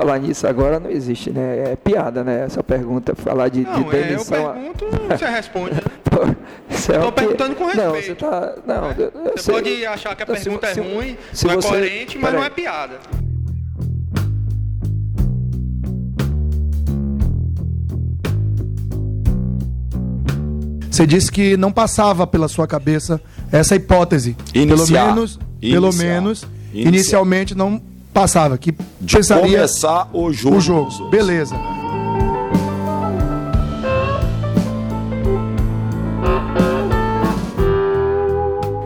falar nisso agora não existe, né? É piada, né? Essa pergunta, falar de, não, de demissão. É, eu pergunto, você responde. Né? Estou é perguntando com respeito. Não, você tá. Não, é? Você sei, pode achar que a pergunta se, é ruim, se não é coerente, mas não é piada. Você disse que não passava pela sua cabeça essa hipótese. Iniciar. Pelo menos, Iniciar. pelo menos, Iniciar. inicialmente não passava. Que De pensaria começar o jogo. o jogo. Beleza.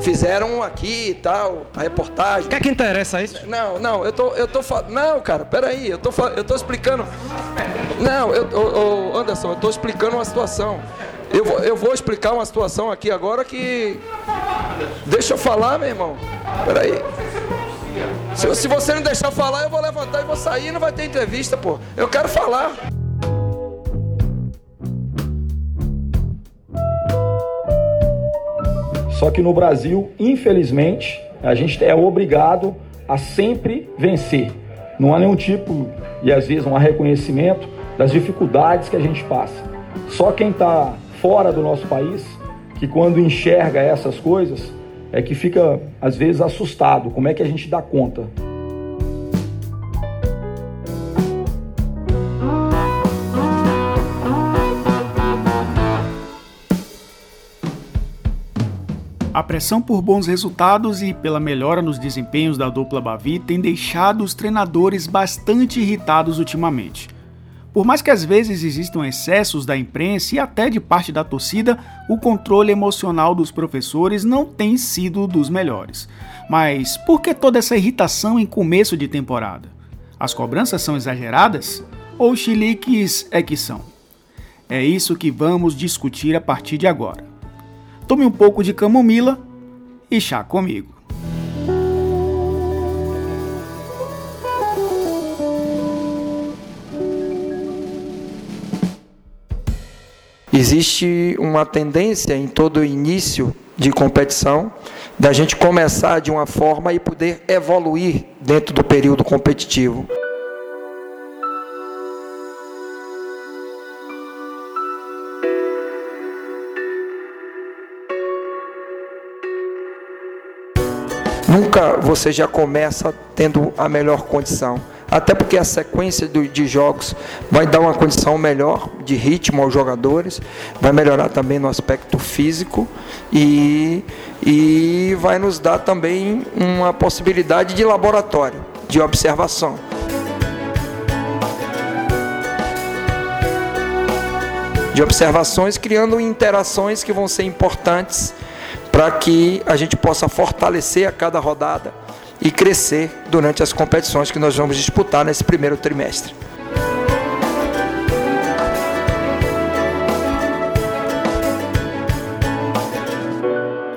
Fizeram aqui e tal, a reportagem. O que é que interessa isso? Não, não, eu tô, eu tô falando. Não, cara, peraí, eu tô, eu tô explicando. Não, eu, ô, Anderson, eu tô explicando uma situação. Eu vou, eu vou explicar uma situação aqui agora que. Deixa eu falar, meu irmão. Peraí. Se, se você não deixar falar, eu vou levantar e vou sair, não vai ter entrevista, pô. Eu quero falar. Só que no Brasil, infelizmente, a gente é obrigado a sempre vencer. Não há nenhum tipo, e às vezes não há reconhecimento das dificuldades que a gente passa. Só quem está fora do nosso país, que quando enxerga essas coisas, é que fica às vezes assustado. Como é que a gente dá conta? A pressão por bons resultados e pela melhora nos desempenhos da dupla Bavi tem deixado os treinadores bastante irritados ultimamente. Por mais que às vezes existam excessos da imprensa e até de parte da torcida, o controle emocional dos professores não tem sido dos melhores. Mas por que toda essa irritação em começo de temporada? As cobranças são exageradas? Ou chiliques é que são? É isso que vamos discutir a partir de agora. Tome um pouco de camomila e chá comigo. Existe uma tendência em todo início de competição da gente começar de uma forma e poder evoluir dentro do período competitivo. Nunca você já começa tendo a melhor condição até porque a sequência de jogos vai dar uma condição melhor de ritmo aos jogadores, vai melhorar também no aspecto físico e, e vai nos dar também uma possibilidade de laboratório, de observação. De observações, criando interações que vão ser importantes para que a gente possa fortalecer a cada rodada e crescer durante as competições que nós vamos disputar nesse primeiro trimestre.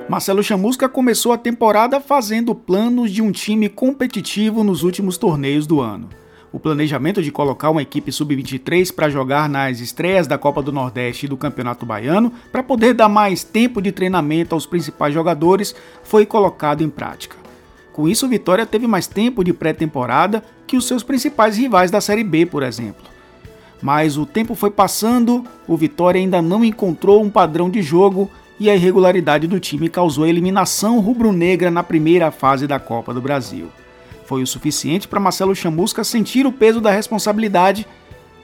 Marcelo Chamusca começou a temporada fazendo planos de um time competitivo nos últimos torneios do ano. O planejamento de colocar uma equipe sub-23 para jogar nas estreias da Copa do Nordeste e do Campeonato Baiano, para poder dar mais tempo de treinamento aos principais jogadores, foi colocado em prática. Com isso, o Vitória teve mais tempo de pré-temporada que os seus principais rivais da Série B, por exemplo. Mas o tempo foi passando, o Vitória ainda não encontrou um padrão de jogo e a irregularidade do time causou a eliminação rubro-negra na primeira fase da Copa do Brasil. Foi o suficiente para Marcelo Chamusca sentir o peso da responsabilidade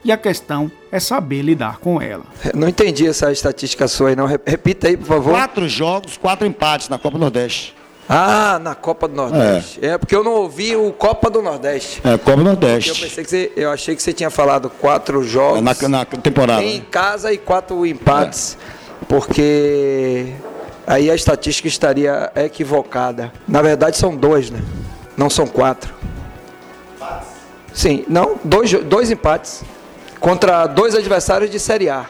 e a questão é saber lidar com ela. Não entendi essa estatística sua aí, não. Repita aí, por favor. Quatro jogos, quatro empates na Copa do Nordeste. Ah, na Copa do Nordeste. É. é. porque eu não ouvi o Copa do Nordeste. É, Copa do Nordeste. Eu pensei que você, eu achei que você tinha falado quatro jogos na, na temporada. Em casa e quatro empates, é. porque aí a estatística estaria equivocada. Na verdade são dois, né? Não são quatro. Empates? Sim, não, dois, dois empates contra dois adversários de Série A.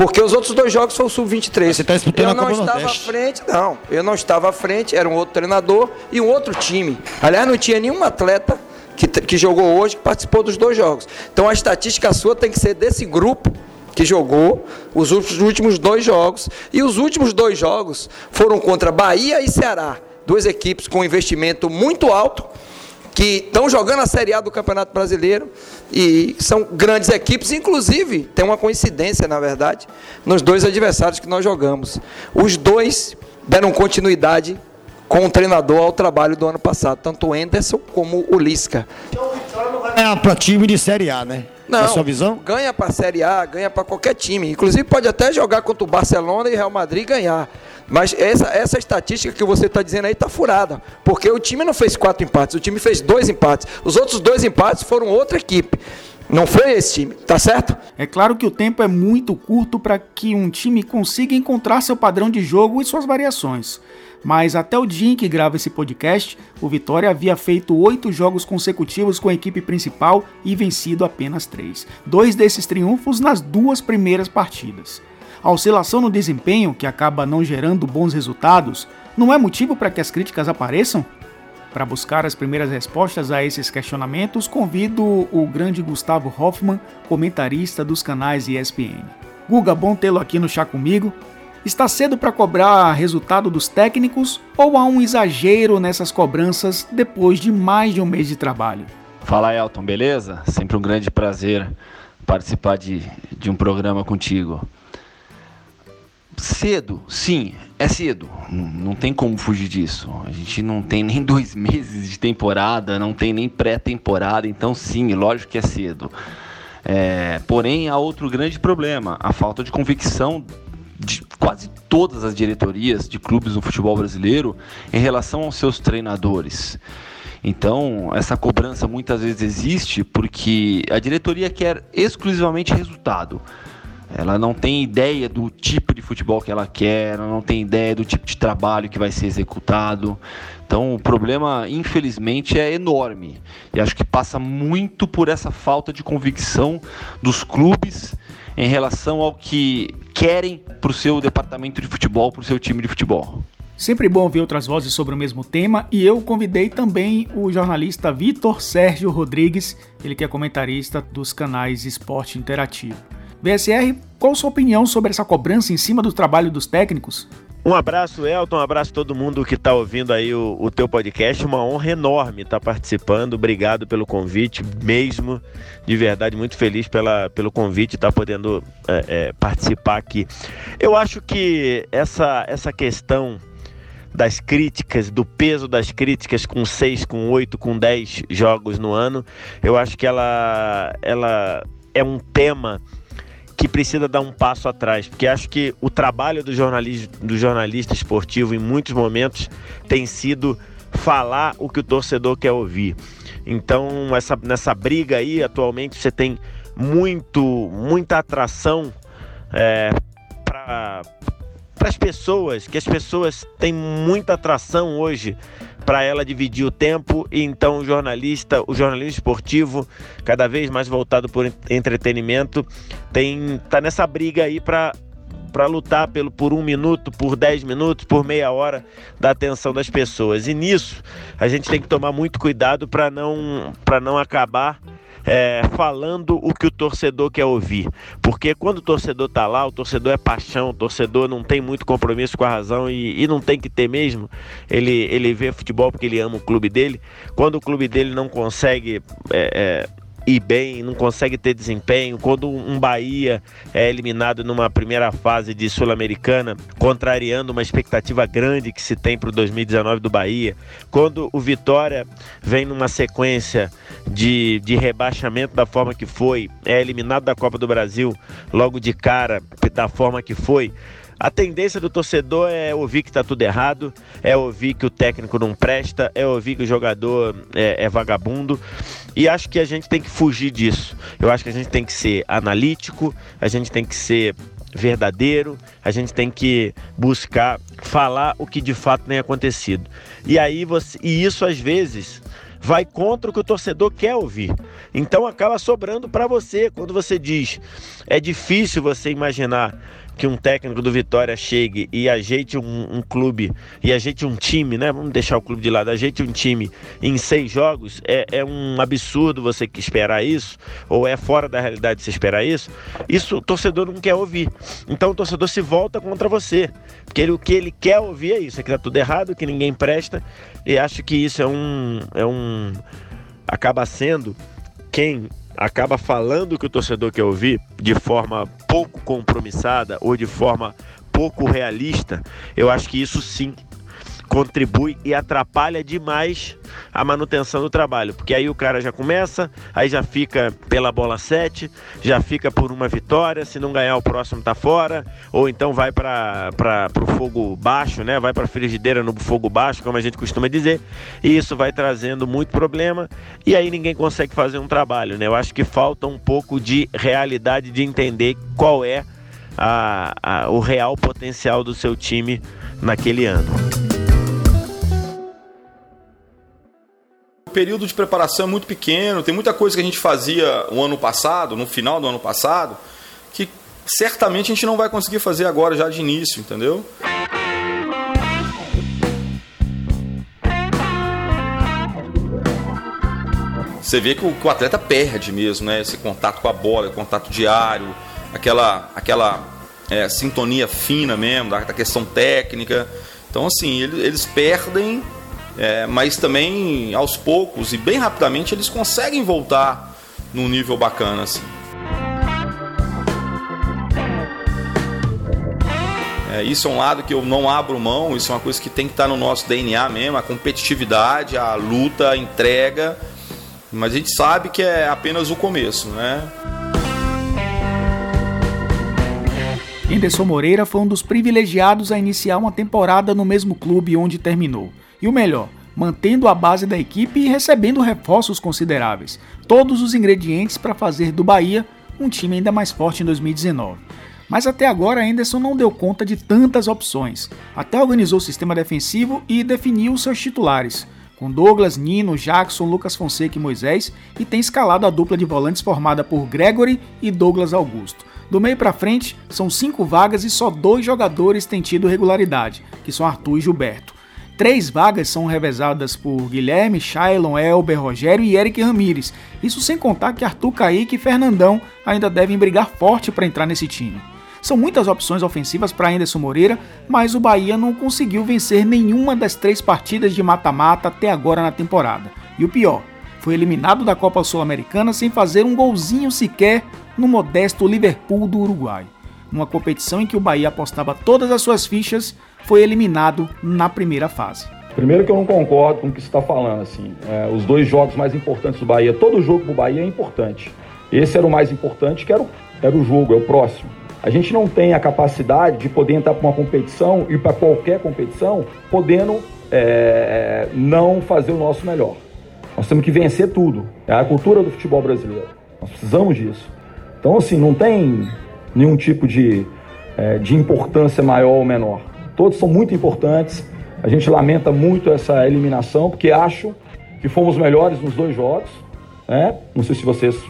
Porque os outros dois jogos foram o Sub-23. Você está disputando eu a Copa não estava Nordeste. à frente, não. Eu não estava à frente, era um outro treinador e um outro time. Aliás, não tinha nenhum atleta que, que jogou hoje que participou dos dois jogos. Então a estatística sua tem que ser desse grupo que jogou os últimos dois jogos. E os últimos dois jogos foram contra Bahia e Ceará. Duas equipes com investimento muito alto que estão jogando a Série A do Campeonato Brasileiro e são grandes equipes, inclusive tem uma coincidência, na verdade, nos dois adversários que nós jogamos. Os dois deram continuidade com o treinador ao trabalho do ano passado, tanto o Enderson como o Lisca. Então o Vitória não vai ganhar para time de Série A, né? Não, é sua visão? ganha para a Série A, ganha para qualquer time. Inclusive pode até jogar contra o Barcelona e Real Madrid ganhar. Mas essa, essa estatística que você está dizendo aí está furada. Porque o time não fez quatro empates, o time fez dois empates. Os outros dois empates foram outra equipe. Não foi esse time, tá certo? É claro que o tempo é muito curto para que um time consiga encontrar seu padrão de jogo e suas variações mas até o dia em que grava esse podcast, o Vitória havia feito oito jogos consecutivos com a equipe principal e vencido apenas três. Dois desses triunfos nas duas primeiras partidas. A oscilação no desempenho, que acaba não gerando bons resultados, não é motivo para que as críticas apareçam? Para buscar as primeiras respostas a esses questionamentos, convido o grande Gustavo Hoffman, comentarista dos canais ESPN. Guga, bom tê-lo aqui no Chá Comigo. Está cedo para cobrar resultado dos técnicos ou há um exagero nessas cobranças depois de mais de um mês de trabalho? Fala Elton, beleza? Sempre um grande prazer participar de, de um programa contigo. Cedo, sim, é cedo. Não, tem como fugir disso. A gente não tem nem dois meses de temporada, não tem nem pré-temporada, então sim, lógico que é cedo. É, porém, há outro grande problema: a falta de convicção de quase todas as diretorias de clubes do futebol brasileiro em relação aos seus treinadores. Então, essa cobrança muitas vezes existe porque a diretoria quer exclusivamente resultado. Ela não tem ideia do tipo de futebol que ela quer, ela não tem ideia do tipo de trabalho que vai ser executado. Então, o problema, infelizmente, é enorme. E acho que passa muito por essa falta de convicção dos clubes em relação ao que querem para o seu departamento de futebol, para o seu time de futebol. Sempre bom ouvir outras vozes sobre o mesmo tema e eu convidei também o jornalista Vitor Sérgio Rodrigues, ele que é comentarista dos canais Esporte Interativo. BSR, qual sua opinião sobre essa cobrança em cima do trabalho dos técnicos? Um abraço, Elton, um abraço a todo mundo que está ouvindo aí o, o, teu podcast. Uma honra enorme estar tá participando. Obrigado pelo convite, mesmo. De verdade, muito feliz pela, pelo convite estar tá podendo é, é, participar aqui. Eu acho que essa, essa questão das críticas, do peso das críticas com seis, com oito, com dez jogos no ano, eu acho que ela, ela é um tema que precisa dar um passo atrás, porque acho que o trabalho do jornalista, do jornalista esportivo em muitos momentos tem sido falar o que o torcedor quer ouvir. Então, essa, nessa briga aí, atualmente você tem muito, muita atração é, para as pessoas, que as pessoas têm muita atração hoje para ela dividir o tempo e então o jornalista, o jornalismo esportivo, cada vez mais voltado por entretenimento, tem tá nessa briga aí para para lutar pelo, por um minuto, por dez minutos, por meia hora da atenção das pessoas. E nisso a gente tem que tomar muito cuidado para não, não acabar é, falando o que o torcedor quer ouvir. Porque quando o torcedor tá lá, o torcedor é paixão, o torcedor não tem muito compromisso com a razão e, e não tem que ter mesmo. Ele, ele vê futebol porque ele ama o clube dele. Quando o clube dele não consegue é, é, ir bem, não consegue ter desempenho. Quando um Bahia é eliminado numa primeira fase de Sul-Americana, contrariando uma expectativa grande que se tem para o 2019 do Bahia. Quando o Vitória vem numa sequência de, de rebaixamento da forma que foi, é eliminado da Copa do Brasil logo de cara, da forma que foi. A tendência do torcedor é ouvir que está tudo errado, é ouvir que o técnico não presta, é ouvir que o jogador é, é vagabundo. E acho que a gente tem que fugir disso. Eu acho que a gente tem que ser analítico, a gente tem que ser verdadeiro, a gente tem que buscar falar o que de fato tem acontecido. E aí você, e isso às vezes vai contra o que o torcedor quer ouvir. Então acaba sobrando para você quando você diz: é difícil você imaginar que um técnico do Vitória chegue e ajeite um, um clube, e ajeite um time, né? Vamos deixar o clube de lado, ajeite um time em seis jogos, é, é um absurdo você esperar isso, ou é fora da realidade você esperar isso. Isso o torcedor não quer ouvir. Então o torcedor se volta contra você. Porque ele, o que ele quer ouvir é isso, é que tá tudo errado, que ninguém presta. E acho que isso é um. É um acaba sendo quem acaba falando que o torcedor quer ouvir de forma pouco compromissada ou de forma pouco realista, eu acho que isso sim contribui e atrapalha demais a manutenção do trabalho, porque aí o cara já começa, aí já fica pela bola 7, já fica por uma vitória, se não ganhar o próximo tá fora, ou então vai para o fogo baixo, né? Vai para a frigideira no fogo baixo, como a gente costuma dizer, e isso vai trazendo muito problema, e aí ninguém consegue fazer um trabalho, né? Eu acho que falta um pouco de realidade de entender qual é a, a, o real potencial do seu time naquele ano. O período de preparação é muito pequeno, tem muita coisa que a gente fazia o ano passado, no final do ano passado, que certamente a gente não vai conseguir fazer agora já de início, entendeu? Você vê que o, que o atleta perde mesmo, né? Esse contato com a bola, contato diário, aquela, aquela é, sintonia fina mesmo, da, da, questão técnica. Então, assim, eles, eles perdem é, mas também aos poucos e bem rapidamente eles conseguem voltar num nível bacana assim. É, isso é um lado que eu não abro mão, isso é uma coisa que tem que estar no nosso DNA mesmo, a competitividade, a luta, a entrega. Mas a gente sabe que é apenas o começo, né? Anderson Moreira foi um dos privilegiados a iniciar uma temporada no mesmo clube onde terminou. E o melhor, mantendo a base da equipe e recebendo reforços consideráveis. Todos os ingredientes para fazer do Bahia um time ainda mais forte em 2019. Mas até agora Anderson não deu conta de tantas opções. Até organizou o sistema defensivo e definiu seus titulares, com Douglas, Nino, Jackson, Lucas Fonseca e Moisés, e tem escalado a dupla de volantes formada por Gregory e Douglas Augusto. Do meio para frente, são cinco vagas e só dois jogadores têm tido regularidade, que são Arthur e Gilberto. Três vagas são revezadas por Guilherme, Shailon, Elber, Rogério e Eric Ramires. Isso sem contar que Arthur Kaique e Fernandão ainda devem brigar forte para entrar nesse time. São muitas opções ofensivas para Anderson Moreira, mas o Bahia não conseguiu vencer nenhuma das três partidas de mata-mata até agora na temporada. E o pior, foi eliminado da Copa Sul-Americana sem fazer um golzinho sequer no modesto Liverpool do Uruguai. Numa competição em que o Bahia apostava todas as suas fichas foi eliminado na primeira fase. Primeiro que eu não concordo com o que você está falando, assim. É, os dois jogos mais importantes do Bahia, todo jogo do Bahia é importante. Esse era o mais importante, que era o, era o jogo, é o próximo. A gente não tem a capacidade de poder entrar para uma competição e para qualquer competição, podendo é, não fazer o nosso melhor. Nós temos que vencer tudo. É a cultura do futebol brasileiro. Nós precisamos disso. Então, assim, não tem nenhum tipo de, é, de importância maior ou menor. Todos são muito importantes. A gente lamenta muito essa eliminação, porque acho que fomos melhores nos dois jogos. Né? Não sei se vocês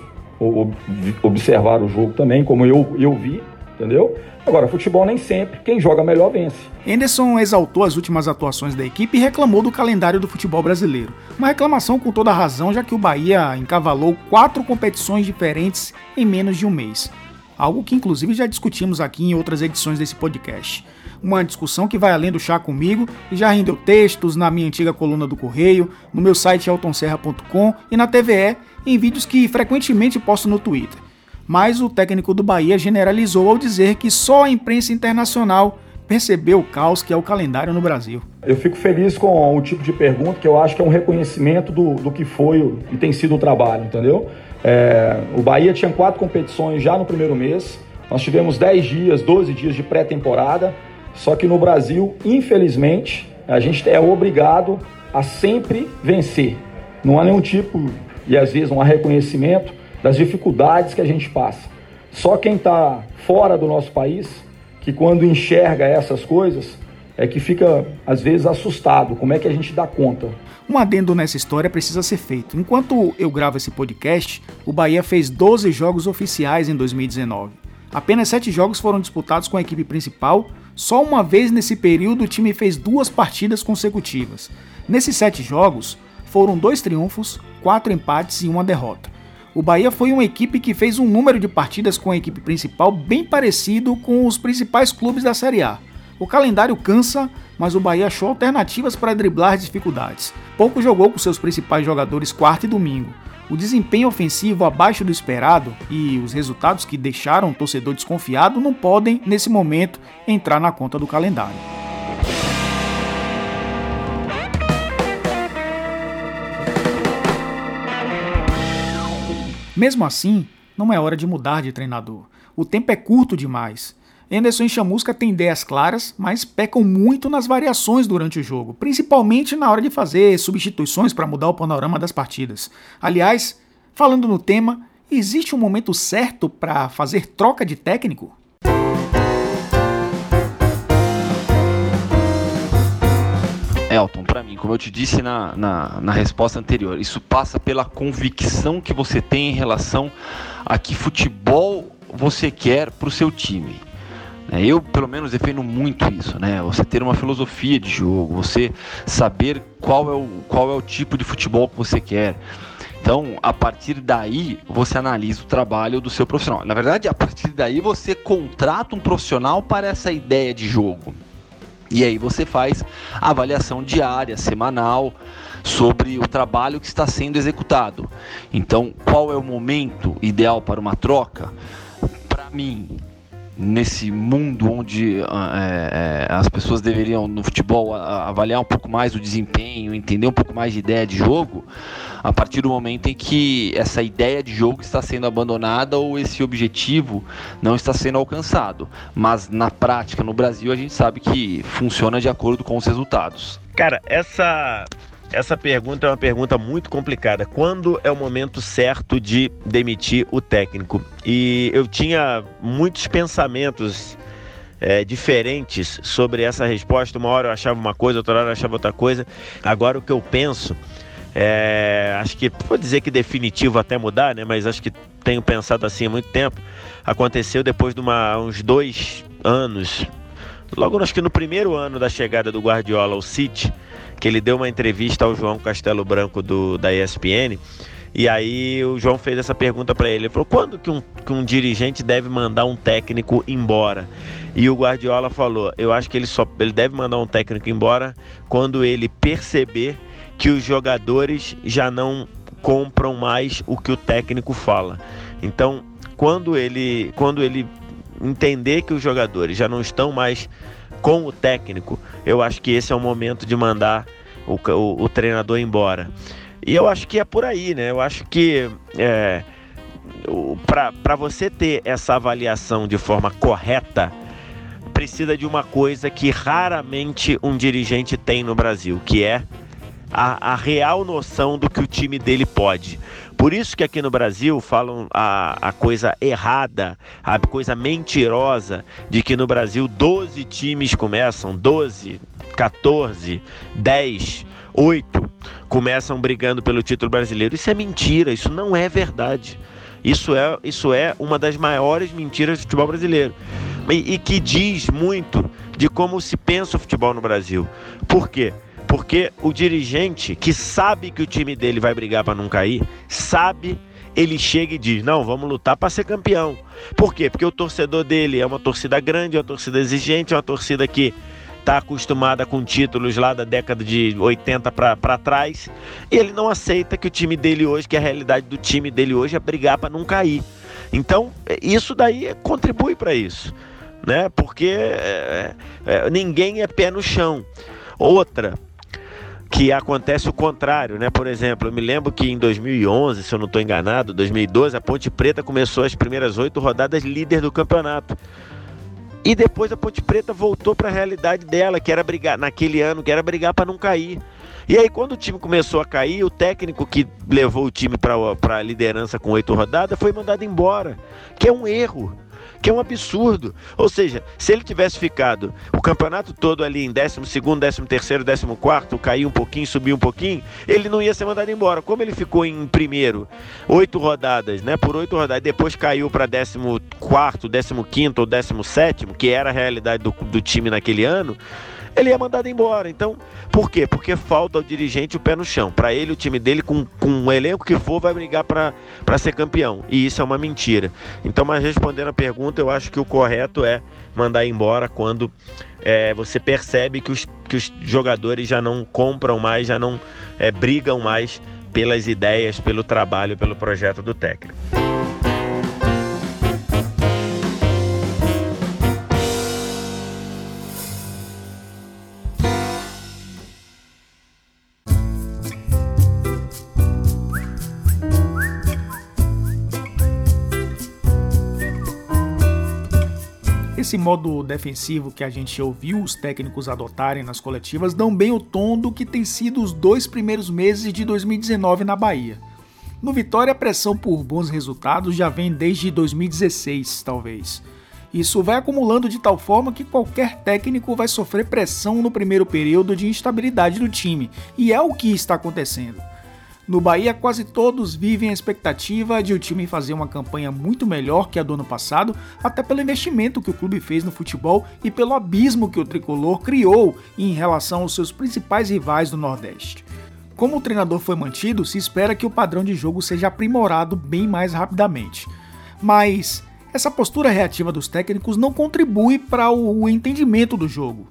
observaram o jogo também, como eu, eu vi, entendeu? Agora, futebol nem sempre, quem joga melhor vence. Anderson exaltou as últimas atuações da equipe e reclamou do calendário do futebol brasileiro. Uma reclamação com toda razão, já que o Bahia encavalou quatro competições diferentes em menos de um mês. Algo que inclusive já discutimos aqui em outras edições desse podcast uma discussão que vai além do chá comigo e já rendeu textos na minha antiga coluna do Correio, no meu site eltonserra.com e na TVE, em vídeos que frequentemente posto no Twitter. Mas o técnico do Bahia generalizou ao dizer que só a imprensa internacional percebeu o caos que é o calendário no Brasil. Eu fico feliz com o tipo de pergunta que eu acho que é um reconhecimento do, do que foi e tem sido o trabalho, entendeu? É, o Bahia tinha quatro competições já no primeiro mês, nós tivemos 10 dias, 12 dias de pré-temporada, só que no Brasil, infelizmente, a gente é obrigado a sempre vencer. Não há nenhum tipo, e às vezes um reconhecimento das dificuldades que a gente passa. Só quem está fora do nosso país, que quando enxerga essas coisas, é que fica, às vezes, assustado. Como é que a gente dá conta? Um adendo nessa história precisa ser feito. Enquanto eu gravo esse podcast, o Bahia fez 12 jogos oficiais em 2019. Apenas sete jogos foram disputados com a equipe principal, só uma vez nesse período o time fez duas partidas consecutivas. Nesses sete jogos, foram dois triunfos, quatro empates e uma derrota. O Bahia foi uma equipe que fez um número de partidas com a equipe principal bem parecido com os principais clubes da Série A. O calendário cansa, mas o Bahia achou alternativas para driblar dificuldades. Pouco jogou com seus principais jogadores quarta e domingo. O desempenho ofensivo abaixo do esperado e os resultados que deixaram o torcedor desconfiado não podem, nesse momento, entrar na conta do calendário. Mesmo assim, não é hora de mudar de treinador. O tempo é curto demais. Anderson e Chamusca têm ideias claras, mas pecam muito nas variações durante o jogo, principalmente na hora de fazer substituições para mudar o panorama das partidas. Aliás, falando no tema, existe um momento certo para fazer troca de técnico? Elton, para mim, como eu te disse na, na, na, resposta anterior, isso passa pela convicção que você tem em relação a que futebol você quer para o seu time. É, eu, pelo menos, defendo muito isso, né? Você ter uma filosofia de jogo, você saber qual é o, qual é o tipo de futebol que você quer. Então, a partir daí, você analisa o trabalho do seu profissional. Na verdade, a partir daí, você contrata um profissional para essa ideia de jogo. E aí você faz a avaliação diária, semanal, sobre o trabalho que está sendo executado. Então, qual é o momento ideal para uma troca? Para mim, nesse mundo onde é, as pessoas deveriam no futebol avaliar um pouco mais o desempenho, entender um pouco mais de ideia de jogo, a partir do momento em que essa ideia de jogo está sendo abandonada ou esse objetivo não está sendo alcançado. Mas na prática, no Brasil, a gente sabe que funciona de acordo com os resultados. Cara, essa essa pergunta é uma pergunta muito complicada. Quando é o momento certo de demitir o técnico? E eu tinha muitos pensamentos é, diferentes sobre essa resposta. Uma hora eu achava uma coisa, outra hora eu achava outra coisa. Agora o que eu penso é, acho que vou dizer que definitivo até mudar, né? Mas acho que tenho pensado assim há muito tempo. Aconteceu depois de uma, uns dois anos, logo acho que no primeiro ano da chegada do Guardiola ao City, que ele deu uma entrevista ao João Castelo Branco do, da ESPN. E aí o João fez essa pergunta para ele. Ele falou: quando que um, que um dirigente deve mandar um técnico embora? E o Guardiola falou: eu acho que ele só ele deve mandar um técnico embora quando ele perceber que os jogadores já não compram mais o que o técnico fala. Então, quando ele, quando ele entender que os jogadores já não estão mais com o técnico, eu acho que esse é o momento de mandar o, o, o treinador embora. E eu acho que é por aí, né? Eu acho que é, para você ter essa avaliação de forma correta, precisa de uma coisa que raramente um dirigente tem no Brasil, que é a, a real noção do que o time dele pode. Por isso que aqui no Brasil falam a, a coisa errada, a coisa mentirosa de que no Brasil 12 times começam, 12, 14, 10, 8 começam brigando pelo título brasileiro. Isso é mentira, isso não é verdade. Isso é, isso é uma das maiores mentiras do futebol brasileiro. E, e que diz muito de como se pensa o futebol no Brasil. Por quê? Porque o dirigente que sabe que o time dele vai brigar para não cair, sabe, ele chega e diz: "Não, vamos lutar para ser campeão". Por quê? Porque o torcedor dele é uma torcida grande, é uma torcida exigente, é uma torcida que está acostumada com títulos lá da década de 80 para trás, e ele não aceita que o time dele hoje, que a realidade do time dele hoje é brigar para não cair. Então, isso daí contribui para isso, né? Porque é, é, ninguém é pé no chão. Outra, que acontece o contrário, né? Por exemplo, eu me lembro que em 2011, se eu não estou enganado, 2012, a Ponte Preta começou as primeiras oito rodadas líder do campeonato. E depois a Ponte Preta voltou para a realidade dela, que era brigar naquele ano, que era brigar para não cair. E aí quando o time começou a cair, o técnico que levou o time para a liderança com oito rodadas foi mandado embora, que é um erro que é um absurdo. Ou seja, se ele tivesse ficado o campeonato todo ali em 12, 13, 14, cair um pouquinho, subir um pouquinho, ele não ia ser mandado embora. Como ele ficou em primeiro, oito rodadas, né? Por oito rodadas, depois caiu para 14, 15 ou 17, que era a realidade do, do time naquele ano ele é mandado embora. Então, por quê? Porque falta ao dirigente o pé no chão. Para ele, o time dele, com, com o elenco que for, vai brigar para ser campeão. E isso é uma mentira. Então, mas respondendo a pergunta, eu acho que o correto é mandar embora quando é, você percebe que os, que os jogadores já não compram mais, já não é, brigam mais pelas ideias, pelo trabalho, pelo projeto do técnico. Esse modo defensivo que a gente ouviu os técnicos adotarem nas coletivas dão bem o tom do que tem sido os dois primeiros meses de 2019 na Bahia. No Vitória, a pressão por bons resultados já vem desde 2016, talvez. Isso vai acumulando de tal forma que qualquer técnico vai sofrer pressão no primeiro período de instabilidade do time, e é o que está acontecendo. No Bahia, quase todos vivem a expectativa de o time fazer uma campanha muito melhor que a do ano passado, até pelo investimento que o clube fez no futebol e pelo abismo que o tricolor criou em relação aos seus principais rivais do Nordeste. Como o treinador foi mantido, se espera que o padrão de jogo seja aprimorado bem mais rapidamente. Mas essa postura reativa dos técnicos não contribui para o entendimento do jogo.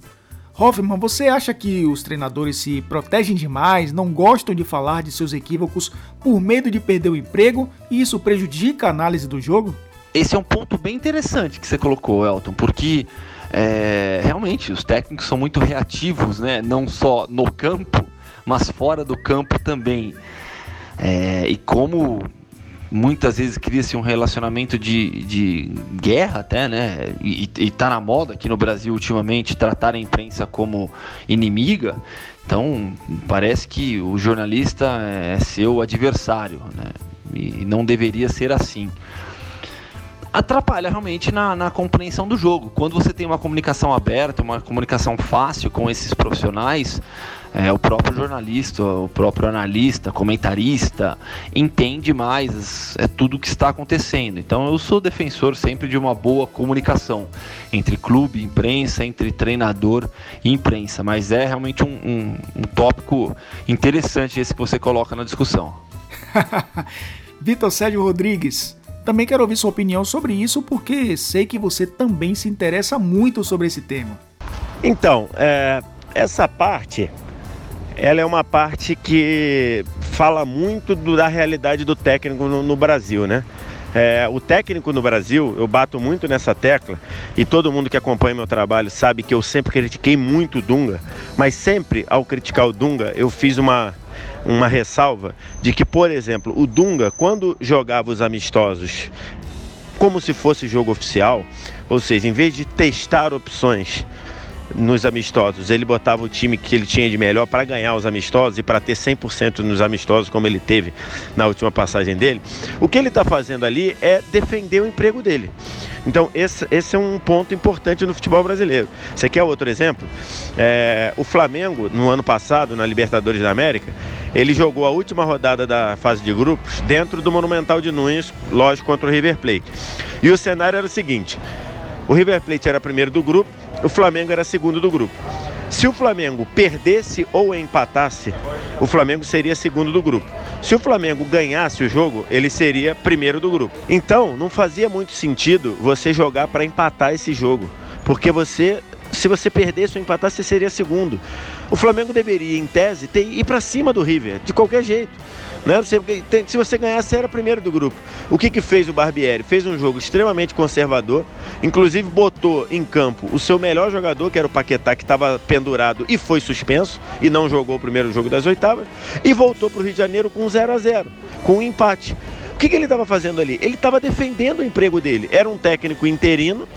Hoffman, você acha que os treinadores se protegem demais, não gostam de falar de seus equívocos por medo de perder o emprego e isso prejudica a análise do jogo? Esse é um ponto bem interessante que você colocou, Elton, porque é, realmente os técnicos são muito reativos, né? não só no campo, mas fora do campo também. É, e como muitas vezes cria-se um relacionamento de, de guerra até, né? E, e tá na moda aqui no Brasil ultimamente tratar a imprensa como inimiga. Então parece que o jornalista é seu adversário, né? E não deveria ser assim atrapalha realmente na, na, compreensão do jogo. Quando você tem uma comunicação aberta, uma comunicação fácil com esses profissionais, é, o próprio jornalista, o próprio analista, comentarista entende mais é tudo que está acontecendo. Então eu sou defensor sempre de uma boa comunicação entre clube, imprensa, entre treinador e imprensa. Mas é realmente um, um, um tópico interessante esse que você coloca na discussão. Vitor Sérgio Rodrigues, também quero ouvir sua opinião sobre isso, porque sei que você também se interessa muito sobre esse tema. Então, é, essa parte, ela é uma parte que fala muito do, da realidade do técnico no, no Brasil, né? É, o técnico no Brasil, eu bato muito nessa tecla, e todo mundo que acompanha meu trabalho sabe que eu sempre critiquei muito o Dunga, mas sempre ao criticar o Dunga, eu fiz uma, uma ressalva de que, por exemplo, o Dunga, quando jogava os amistosos como se fosse jogo oficial, ou seja, em vez de testar opções nos amistosos, ele botava o time que ele tinha de melhor para ganhar os amistosos e para ter 100% nos amistosos, como ele teve na última passagem dele. O que ele está fazendo ali é defender o emprego dele. Então, esse, esse é um ponto importante no futebol brasileiro. Você quer outro exemplo? É, o Flamengo, no ano passado, na Libertadores da América, ele jogou a última rodada da fase de grupos dentro do Monumental de Nunes, lógico, contra o River Plate. E o cenário era o seguinte: o River Plate era primeiro do grupo, o Flamengo era segundo do grupo. Se o Flamengo perdesse ou empatasse, o Flamengo seria segundo do grupo. Se o Flamengo ganhasse o jogo, ele seria primeiro do grupo. Então, não fazia muito sentido você jogar para empatar esse jogo, porque você, se você perdesse ou empatasse, você seria segundo. O Flamengo deveria, em tese, ter, ir para cima do River, de qualquer jeito. Né? Você, se você ganhasse, era primeiro do grupo. O que, que fez o Barbieri? Fez um jogo extremamente conservador, inclusive botou em campo o seu melhor jogador, que era o Paquetá, que estava pendurado e foi suspenso, e não jogou o primeiro jogo das oitavas, e voltou para o Rio de Janeiro com 0 a 0 com um empate. O que, que ele estava fazendo ali? Ele estava defendendo o emprego dele. Era um técnico interino,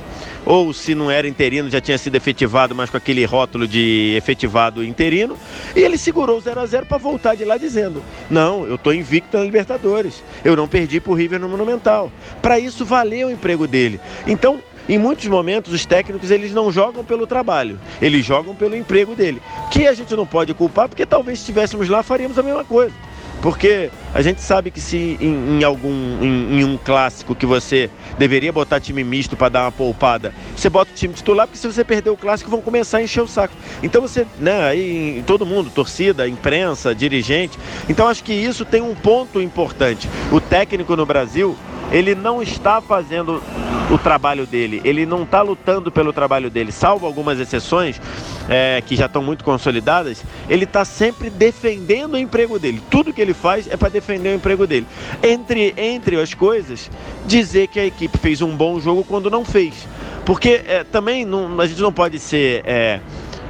ou se não era interino, já tinha sido efetivado, mas com aquele rótulo de efetivado interino. E ele segurou o 0 a 0 para voltar de lá dizendo: Não, eu estou invicto na Libertadores. Eu não perdi para o River no Monumental. Para isso valeu o emprego dele. Então, em muitos momentos os técnicos eles não jogam pelo trabalho, eles jogam pelo emprego dele. Que a gente não pode culpar, porque talvez se estivéssemos lá faríamos a mesma coisa. Porque a gente sabe que se em, em algum em, em, um clássico que você deveria botar time misto para dar uma poupada, você bota o time titular, porque se você perder o clássico vão começar a encher o saco. Então você, né, aí todo mundo, torcida, imprensa, dirigente. Então acho que isso tem um ponto importante. O técnico no Brasil, ele não está fazendo o trabalho dele, ele não está lutando pelo trabalho dele, salvo algumas exceções é, que já estão muito consolidadas, ele está sempre defendendo o emprego dele. Tudo que ele faz é para defender o emprego dele. Entre, entre as coisas, dizer que a equipe fez um bom jogo quando não fez. Porque é, também não, a gente não pode ser é,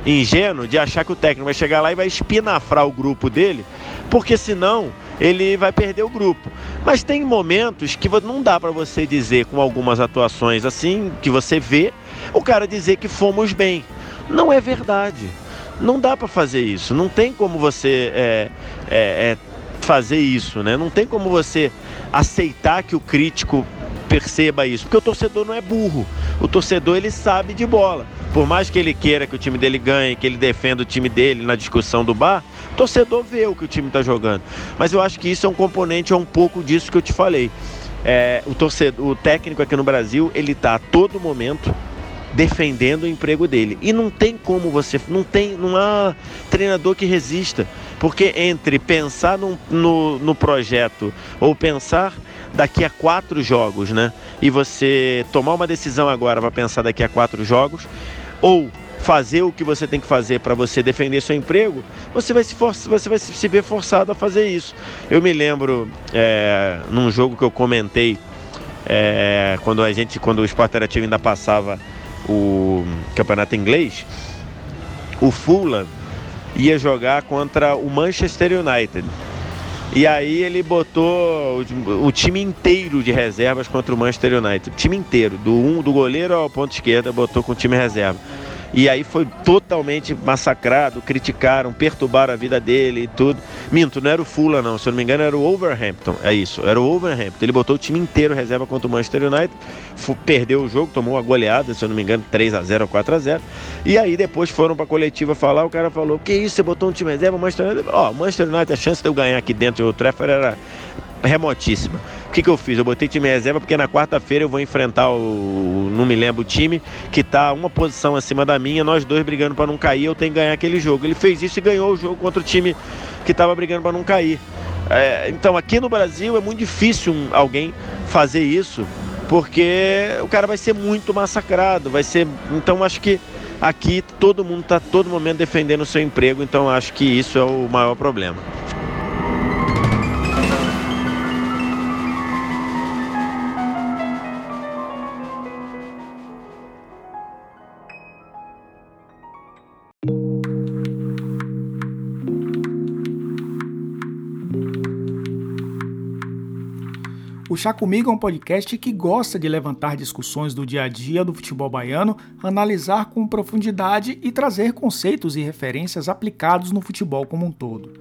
ingênuo de achar que o técnico vai chegar lá e vai espinafrar o grupo dele, porque senão ele vai perder o grupo. Mas tem momentos que não dá para você dizer com algumas atuações assim, que você vê, o cara dizer que fomos bem. Não é verdade. Não dá para fazer isso. Não tem como você é, é, é, fazer isso, né? Não tem como você aceitar que o crítico perceba isso, porque o torcedor não é burro. O torcedor ele sabe de bola. Por mais que ele queira que o time dele ganhe, que ele defenda o time dele na discussão do bar, torcedor vê o que o time está jogando. Mas eu acho que isso é um componente, é um pouco disso que eu te falei. É, o torcedor, o técnico aqui no Brasil, ele está a todo momento defendendo o emprego dele. E não tem como você, não tem, não há treinador que resista, porque entre pensar no, no, no projeto ou pensar daqui a quatro jogos, né? E você tomar uma decisão agora para pensar daqui a quatro jogos, ou fazer o que você tem que fazer para você defender seu emprego, você vai se forçar, você vai se ver forçado a fazer isso. Eu me lembro é, num jogo que eu comentei é, quando a gente, quando o Sport Interativo ainda passava o campeonato inglês, o Fulham ia jogar contra o Manchester United. E aí ele botou o, o, time inteiro de reservas contra o Manchester United. O time inteiro, do um do goleiro ao ponto esquerda, botou com o time reserva. E aí foi totalmente massacrado, criticaram, perturbaram a vida dele e tudo. Minto, não era o Fulham não, se eu não me engano era o Overhampton, é isso, era o Overhampton. Ele botou o time inteiro reserva contra o Manchester United, perdeu o jogo, tomou uma goleada, se eu não me engano, 3 a 0 ou 4 a 0 E aí depois foram pra coletiva falar, o cara falou, que isso, você botou um time reserva, o Manchester United... Ó, o Manchester United, a chance de eu ganhar aqui dentro do Trafford era remotíssima. O que, que eu fiz? Eu botei time reserva porque na quarta-feira eu vou enfrentar o. Não me lembro o time, que está uma posição acima da minha, nós dois brigando para não cair, eu tenho que ganhar aquele jogo. Ele fez isso e ganhou o jogo contra o time que estava brigando para não cair. É, então aqui no Brasil é muito difícil um, alguém fazer isso, porque o cara vai ser muito massacrado, vai ser. Então acho que aqui todo mundo está todo momento defendendo o seu emprego, então acho que isso é o maior problema. O Chá Comigo é um podcast que gosta de levantar discussões do dia a dia do futebol baiano, analisar com profundidade e trazer conceitos e referências aplicados no futebol como um todo.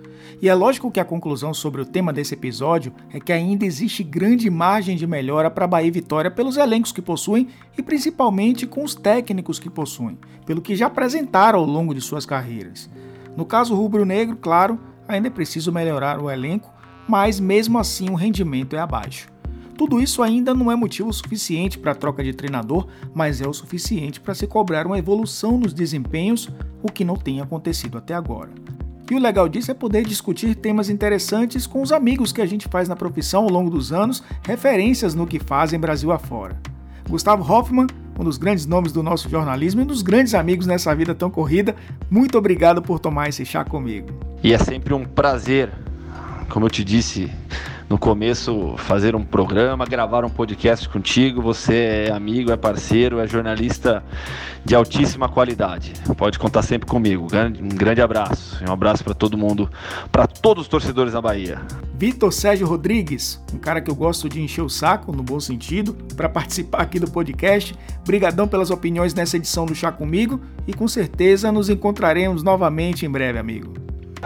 E é lógico que a conclusão sobre o tema desse episódio é que ainda existe grande margem de melhora para Bahia e Vitória pelos elencos que possuem e principalmente com os técnicos que possuem, pelo que já apresentaram ao longo de suas carreiras. No caso rubro-negro, claro, ainda é preciso melhorar o elenco, mas mesmo assim o rendimento é abaixo. Tudo isso ainda não é motivo suficiente para a troca de treinador, mas é o suficiente para se cobrar uma evolução nos desempenhos, o que não tem acontecido até agora. E o legal disso é poder discutir temas interessantes com os amigos que a gente faz na profissão ao longo dos anos, referências no que fazem Brasil afora. Gustavo Hoffman, um dos grandes nomes do nosso jornalismo e um dos grandes amigos nessa vida tão corrida, muito obrigado por tomar esse chá comigo. E é sempre um prazer, como eu te disse no começo fazer um programa, gravar um podcast contigo. Você é amigo, é parceiro, é jornalista de altíssima qualidade. Pode contar sempre comigo. Um grande abraço. Um abraço para todo mundo, para todos os torcedores da Bahia. Vitor Sérgio Rodrigues, um cara que eu gosto de encher o saco, no bom sentido, para participar aqui do podcast. Brigadão pelas opiniões nessa edição do Chá Comigo e com certeza nos encontraremos novamente em breve, amigo.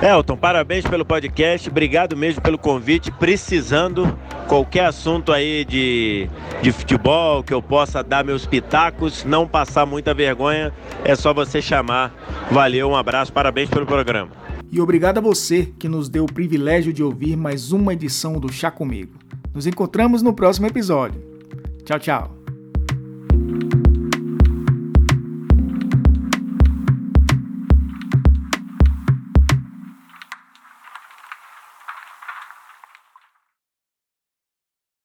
Elton, parabéns pelo podcast, obrigado mesmo pelo convite. Precisando qualquer assunto aí de, de futebol que eu possa dar meus pitacos, não passar muita vergonha, é só você chamar. Valeu, um abraço, parabéns pelo programa. E obrigado a você que nos deu o privilégio de ouvir mais uma edição do Chá Comigo. Nos encontramos no próximo episódio. Tchau, tchau.